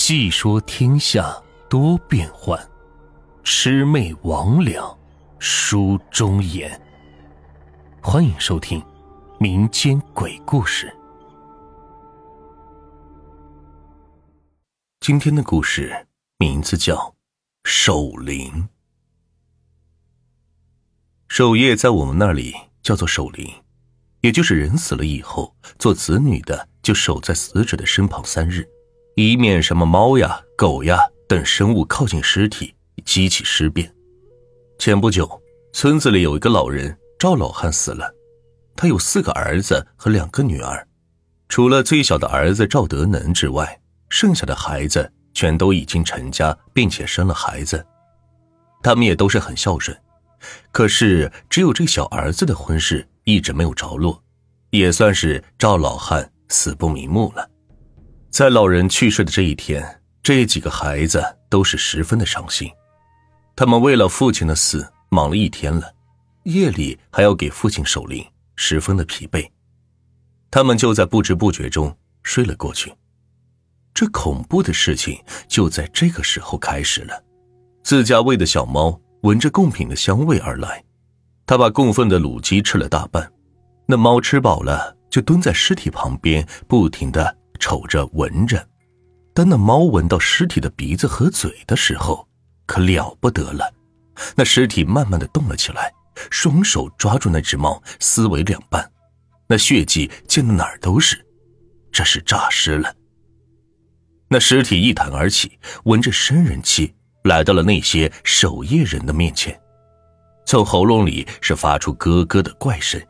细说天下多变幻，魑魅魍魉书中言。欢迎收听民间鬼故事。今天的故事名字叫《守灵》。守夜在我们那里叫做守灵，也就是人死了以后，做子女的就守在死者的身旁三日。以免什么猫呀、狗呀等生物靠近尸体，激起尸变。前不久，村子里有一个老人赵老汉死了，他有四个儿子和两个女儿，除了最小的儿子赵德能之外，剩下的孩子全都已经成家，并且生了孩子，他们也都是很孝顺。可是，只有这小儿子的婚事一直没有着落，也算是赵老汉死不瞑目了。在老人去世的这一天，这几个孩子都是十分的伤心。他们为了父亲的死忙了一天了，夜里还要给父亲守灵，十分的疲惫。他们就在不知不觉中睡了过去。这恐怖的事情就在这个时候开始了。自家喂的小猫闻着贡品的香味而来，他把供奉的卤鸡吃了大半。那猫吃饱了，就蹲在尸体旁边，不停的。瞅着闻着，当那猫闻到尸体的鼻子和嘴的时候，可了不得了。那尸体慢慢的动了起来，双手抓住那只猫，撕为两半，那血迹溅得哪儿都是。这是诈尸了。那尸体一弹而起，闻着生人气，来到了那些守夜人的面前，从喉咙里是发出咯咯的怪声，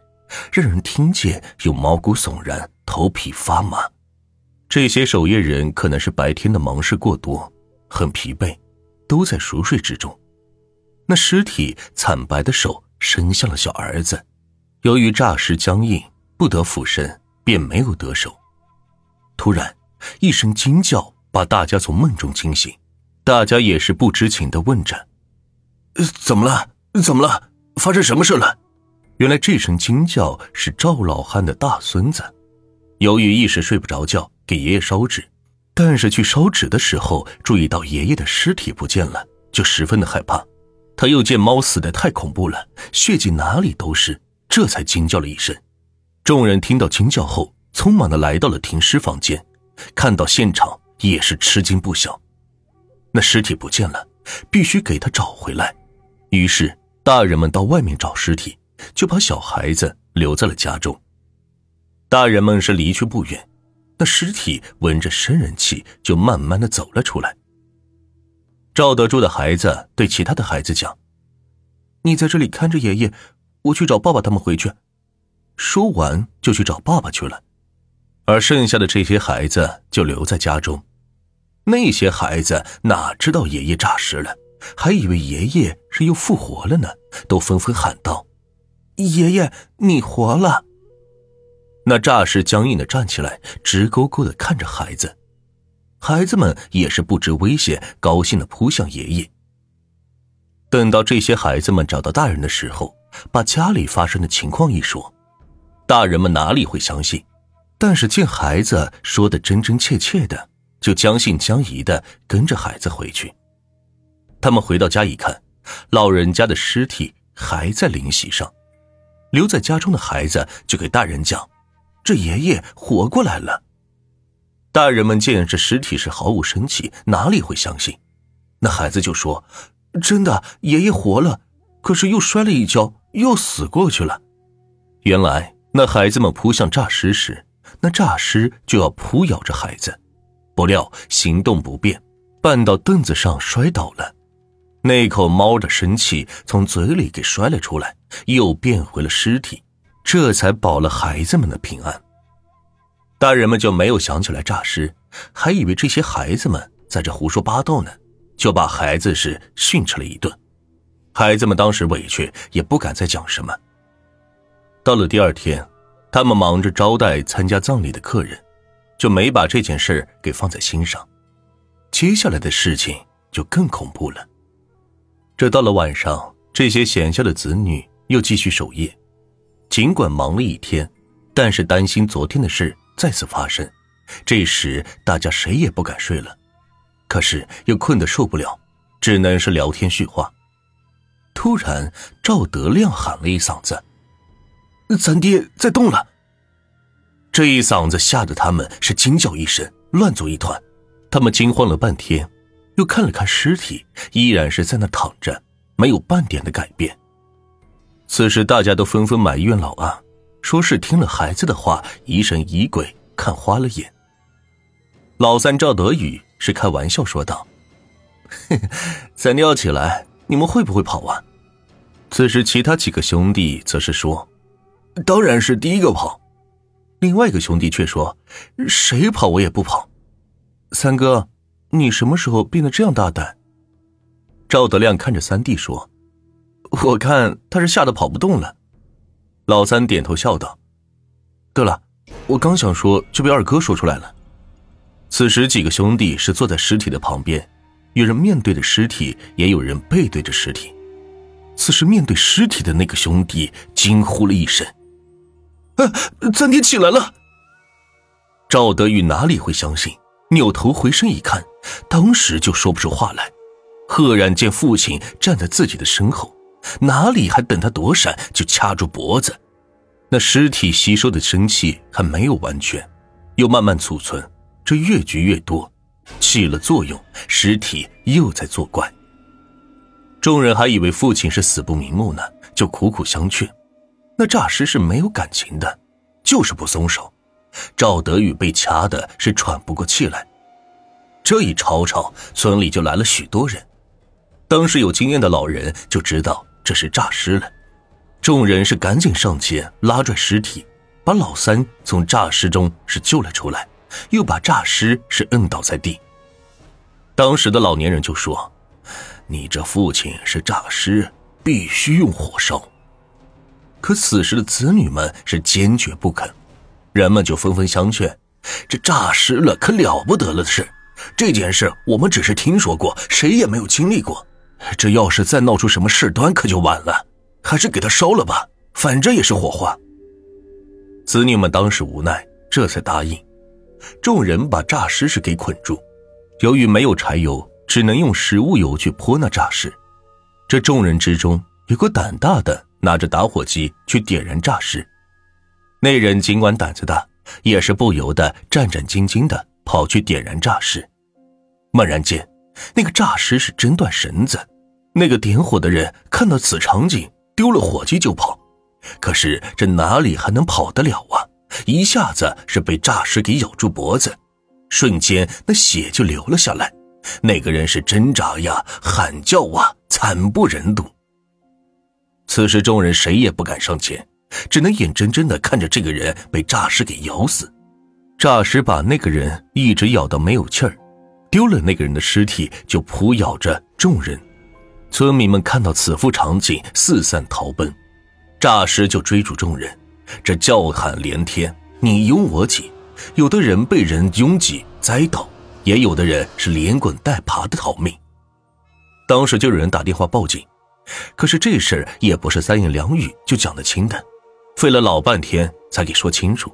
让人听见有毛骨悚然，头皮发麻。这些守夜人可能是白天的忙事过多，很疲惫，都在熟睡之中。那尸体惨白的手伸向了小儿子，由于诈尸僵硬，不得俯身，便没有得手。突然，一声惊叫把大家从梦中惊醒，大家也是不知情的问着：“怎么了？怎么了？发生什么事了？”原来这声惊叫是赵老汉的大孙子，由于一时睡不着觉。给爷爷烧纸，但是去烧纸的时候，注意到爷爷的尸体不见了，就十分的害怕。他又见猫死的太恐怖了，血迹哪里都是，这才惊叫了一声。众人听到惊叫后，匆忙的来到了停尸房间，看到现场也是吃惊不小。那尸体不见了，必须给他找回来。于是大人们到外面找尸体，就把小孩子留在了家中。大人们是离去不远。那尸体闻着生人气，就慢慢的走了出来。赵德柱的孩子对其他的孩子讲：“你在这里看着爷爷，我去找爸爸他们回去。”说完就去找爸爸去了。而剩下的这些孩子就留在家中。那些孩子哪知道爷爷诈尸了，还以为爷爷是又复活了呢，都纷纷喊道：“爷爷，你活了！”那诈尸僵硬的站起来，直勾勾的看着孩子，孩子们也是不知危险，高兴的扑向爷爷。等到这些孩子们找到大人的时候，把家里发生的情况一说，大人们哪里会相信？但是见孩子说的真真切切的，就将信将疑的跟着孩子回去。他们回到家一看，老人家的尸体还在灵席上，留在家中的孩子就给大人讲。这爷爷活过来了。大人们见这尸体是毫无生气，哪里会相信？那孩子就说：“真的，爷爷活了，可是又摔了一跤，又死过去了。”原来那孩子们扑向诈尸时，那诈尸就要扑咬着孩子，不料行动不便，绊到凳子上摔倒了。那口猫的生气从嘴里给摔了出来，又变回了尸体。这才保了孩子们的平安。大人们就没有想起来诈尸，还以为这些孩子们在这胡说八道呢，就把孩子是训斥了一顿。孩子们当时委屈，也不敢再讲什么。到了第二天，他们忙着招待参加葬礼的客人，就没把这件事给放在心上。接下来的事情就更恐怖了。这到了晚上，这些闲下的子女又继续守夜。尽管忙了一天，但是担心昨天的事再次发生。这时，大家谁也不敢睡了。可是又困得受不了，只能是聊天叙话。突然，赵德亮喊了一嗓子：“咱爹在动了！”这一嗓子吓得他们是惊叫一声，乱作一团。他们惊慌了半天，又看了看尸体，依然是在那躺着，没有半点的改变。此时，大家都纷纷埋怨老二，说是听了孩子的话，疑神疑鬼，看花了眼。老三赵德宇是开玩笑说道：“咱尿起来，你们会不会跑啊？”此时，其他几个兄弟则是说：“当然是第一个跑。”另外一个兄弟却说：“谁跑我也不跑。”三哥，你什么时候变得这样大胆？赵德亮看着三弟说：“我看他是吓得跑不动了。”老三点头笑道：“对了，我刚想说，就被二哥说出来了。”此时，几个兄弟是坐在尸体的旁边，有人面对着尸体，也有人背对着尸体。此时，面对尸体的那个兄弟惊呼了一声：“啊，咱爹起来了！”赵德宇哪里会相信？扭头回身一看，当时就说不出话来。赫然见父亲站在自己的身后，哪里还等他躲闪，就掐住脖子。那尸体吸收的生气还没有完全，又慢慢储存。这越聚越多，起了作用，尸体又在作怪。众人还以为父亲是死不瞑目呢，就苦苦相劝。那诈尸是没有感情的，就是不松手。赵德宇被掐的是喘不过气来。这一吵吵，村里就来了许多人。当时有经验的老人就知道这是诈尸了，众人是赶紧上前拉拽尸体，把老三从诈尸中是救了出来。又把诈尸是摁倒在地。当时的老年人就说：“你这父亲是诈尸，必须用火烧。”可此时的子女们是坚决不肯，人们就纷纷相劝：“这诈尸了可了不得了的事，这件事我们只是听说过，谁也没有经历过。这要是再闹出什么事端，可就晚了。还是给他烧了吧，反正也是火化。”子女们当时无奈，这才答应。众人把诈尸是给捆住，由于没有柴油，只能用食物油去泼那诈尸。这众人之中有个胆大的，拿着打火机去点燃诈尸。那人尽管胆子大，也是不由得战战兢兢的跑去点燃诈尸。猛然间，那个诈尸是真断绳子，那个点火的人看到此场景，丢了火机就跑。可是这哪里还能跑得了啊？一下子是被诈尸给咬住脖子，瞬间那血就流了下来。那个人是挣扎呀、喊叫啊，惨不忍睹。此时众人谁也不敢上前，只能眼睁睁的看着这个人被诈尸给咬死。诈尸把那个人一直咬到没有气儿，丢了那个人的尸体就扑咬着众人。村民们看到此幅场景，四散逃奔，诈尸就追逐众人。这叫喊连天，你拥我挤，有的人被人拥挤栽倒，也有的人是连滚带爬的逃命。当时就有人打电话报警，可是这事儿也不是三言两语就讲得清的，费了老半天才给说清楚。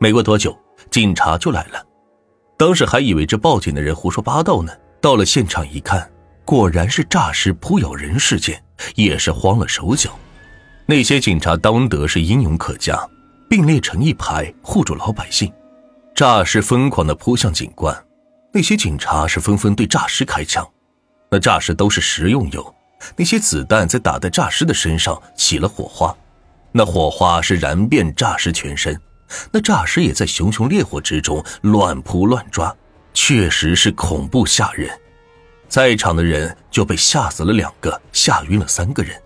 没过多久，警察就来了，当时还以为这报警的人胡说八道呢，到了现场一看，果然是诈尸扑咬人事件，也是慌了手脚。那些警察当得是英勇可嘉，并列成一排护住老百姓。诈尸疯狂的扑向警官，那些警察是纷纷对诈尸开枪。那诈尸都是食用油，那些子弹在打在诈尸的身上起了火花，那火花是燃遍诈尸全身。那诈尸也在熊熊烈火之中乱扑乱抓，确实是恐怖吓人。在场的人就被吓死了两个，吓晕了三个人。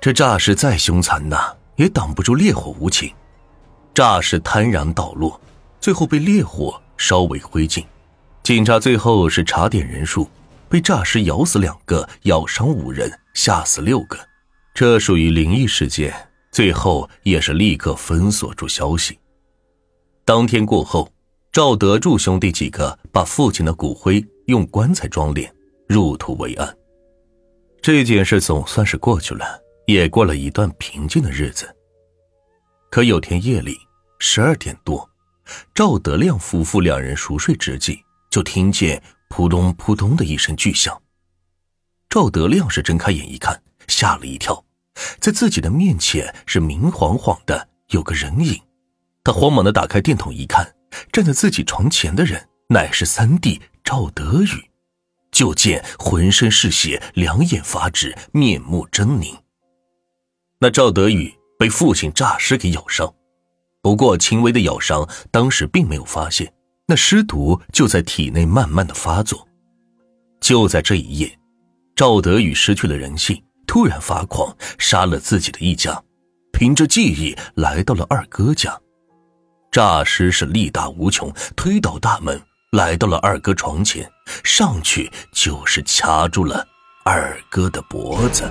这诈尸再凶残呐，也挡不住烈火无情。诈尸瘫然倒落，最后被烈火烧为灰烬。警察最后是查点人数，被诈尸咬死两个，咬伤五人，吓死六个。这属于灵异事件，最后也是立刻封锁住消息。当天过后，赵德柱兄弟几个把父亲的骨灰用棺材装殓，入土为安。这件事总算是过去了。也过了一段平静的日子。可有天夜里十二点多，赵德亮夫妇两人熟睡之际，就听见扑通扑通的一声巨响。赵德亮是睁开眼一看，吓了一跳，在自己的面前是明晃晃的有个人影。他慌忙的打开电筒一看，站在自己床前的人乃是三弟赵德宇。就见浑身是血，两眼发直，面目狰狞。那赵德宇被父亲诈尸给咬伤，不过轻微的咬伤，当时并没有发现。那尸毒就在体内慢慢的发作。就在这一夜。赵德宇失去了人性，突然发狂，杀了自己的一家，凭着记忆来到了二哥家，诈尸是力大无穷，推倒大门，来到了二哥床前，上去就是掐住了二哥的脖子。